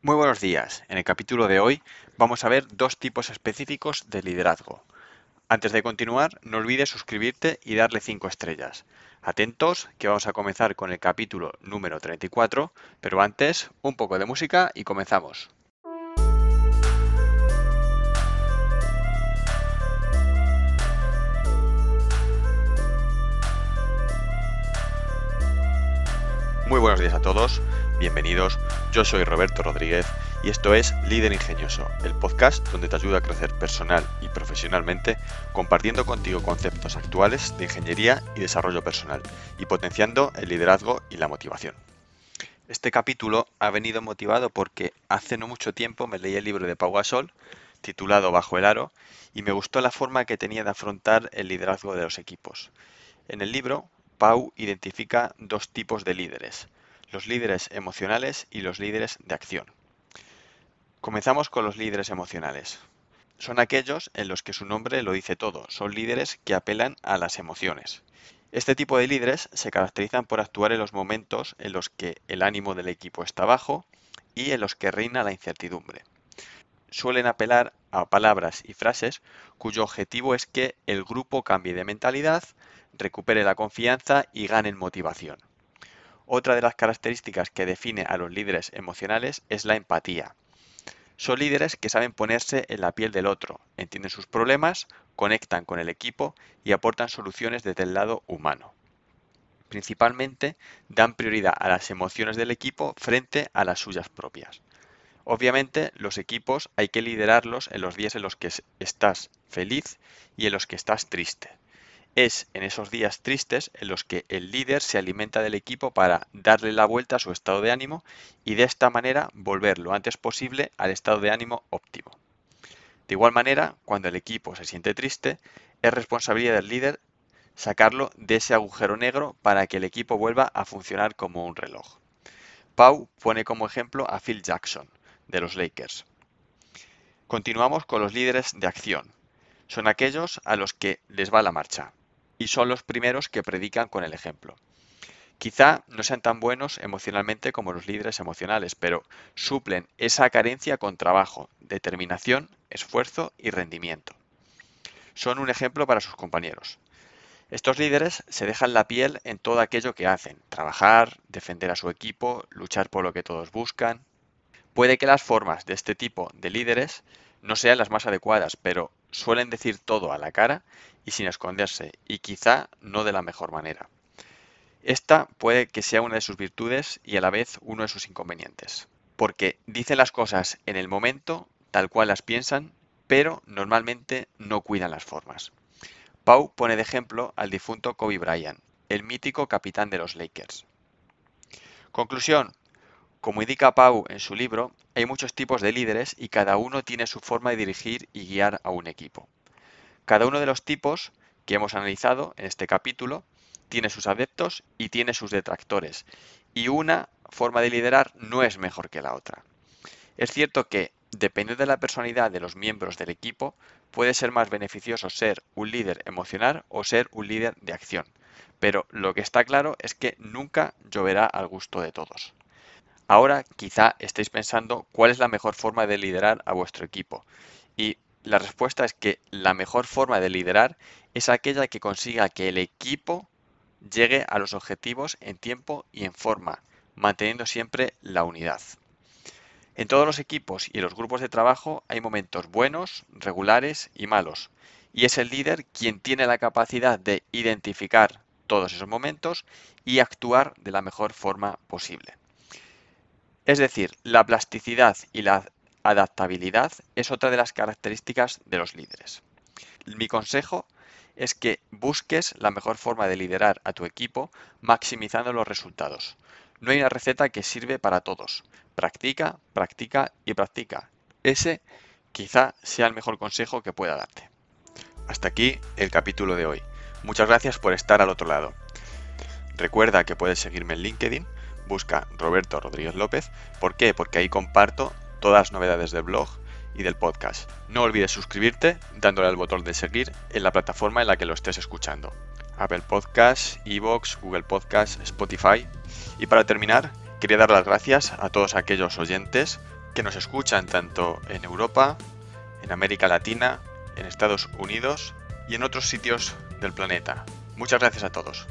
Muy buenos días. En el capítulo de hoy vamos a ver dos tipos específicos de liderazgo. Antes de continuar, no olvides suscribirte y darle 5 estrellas. Atentos, que vamos a comenzar con el capítulo número 34, pero antes, un poco de música y comenzamos. Muy buenos días a todos, bienvenidos, yo soy Roberto Rodríguez y esto es Líder Ingenioso, el podcast donde te ayuda a crecer personal y profesionalmente compartiendo contigo conceptos actuales de ingeniería y desarrollo personal y potenciando el liderazgo y la motivación. Este capítulo ha venido motivado porque hace no mucho tiempo me leí el libro de Pau Gasol titulado Bajo el Aro y me gustó la forma que tenía de afrontar el liderazgo de los equipos. En el libro, Pau identifica dos tipos de líderes, los líderes emocionales y los líderes de acción. Comenzamos con los líderes emocionales. Son aquellos en los que su nombre lo dice todo, son líderes que apelan a las emociones. Este tipo de líderes se caracterizan por actuar en los momentos en los que el ánimo del equipo está bajo y en los que reina la incertidumbre. Suelen apelar a palabras y frases cuyo objetivo es que el grupo cambie de mentalidad, recupere la confianza y gane motivación. Otra de las características que define a los líderes emocionales es la empatía. Son líderes que saben ponerse en la piel del otro, entienden sus problemas, conectan con el equipo y aportan soluciones desde el lado humano. Principalmente dan prioridad a las emociones del equipo frente a las suyas propias. Obviamente los equipos hay que liderarlos en los días en los que estás feliz y en los que estás triste. Es en esos días tristes en los que el líder se alimenta del equipo para darle la vuelta a su estado de ánimo y de esta manera volver lo antes posible al estado de ánimo óptimo. De igual manera, cuando el equipo se siente triste, es responsabilidad del líder sacarlo de ese agujero negro para que el equipo vuelva a funcionar como un reloj. Pau pone como ejemplo a Phil Jackson, de los Lakers. Continuamos con los líderes de acción. Son aquellos a los que les va la marcha y son los primeros que predican con el ejemplo. Quizá no sean tan buenos emocionalmente como los líderes emocionales, pero suplen esa carencia con trabajo, determinación, esfuerzo y rendimiento. Son un ejemplo para sus compañeros. Estos líderes se dejan la piel en todo aquello que hacen, trabajar, defender a su equipo, luchar por lo que todos buscan. Puede que las formas de este tipo de líderes no sean las más adecuadas, pero suelen decir todo a la cara y sin esconderse, y quizá no de la mejor manera. Esta puede que sea una de sus virtudes y a la vez uno de sus inconvenientes, porque dicen las cosas en el momento, tal cual las piensan, pero normalmente no cuidan las formas. Pau pone de ejemplo al difunto Kobe Bryant, el mítico capitán de los Lakers. Conclusión. Como indica Pau en su libro, hay muchos tipos de líderes y cada uno tiene su forma de dirigir y guiar a un equipo. Cada uno de los tipos que hemos analizado en este capítulo tiene sus adeptos y tiene sus detractores, y una forma de liderar no es mejor que la otra. Es cierto que, dependiendo de la personalidad de los miembros del equipo, puede ser más beneficioso ser un líder emocional o ser un líder de acción, pero lo que está claro es que nunca lloverá al gusto de todos. Ahora quizá estéis pensando cuál es la mejor forma de liderar a vuestro equipo. Y la respuesta es que la mejor forma de liderar es aquella que consiga que el equipo llegue a los objetivos en tiempo y en forma, manteniendo siempre la unidad. En todos los equipos y en los grupos de trabajo hay momentos buenos, regulares y malos, y es el líder quien tiene la capacidad de identificar todos esos momentos y actuar de la mejor forma posible. Es decir, la plasticidad y la adaptabilidad es otra de las características de los líderes. Mi consejo es que busques la mejor forma de liderar a tu equipo maximizando los resultados. No hay una receta que sirve para todos. Practica, practica y practica. Ese quizá sea el mejor consejo que pueda darte. Hasta aquí el capítulo de hoy. Muchas gracias por estar al otro lado. Recuerda que puedes seguirme en LinkedIn busca Roberto Rodríguez López. ¿Por qué? Porque ahí comparto todas las novedades del blog y del podcast. No olvides suscribirte dándole al botón de seguir en la plataforma en la que lo estés escuchando. Apple Podcasts, Evox, Google Podcasts, Spotify. Y para terminar, quería dar las gracias a todos aquellos oyentes que nos escuchan tanto en Europa, en América Latina, en Estados Unidos y en otros sitios del planeta. Muchas gracias a todos.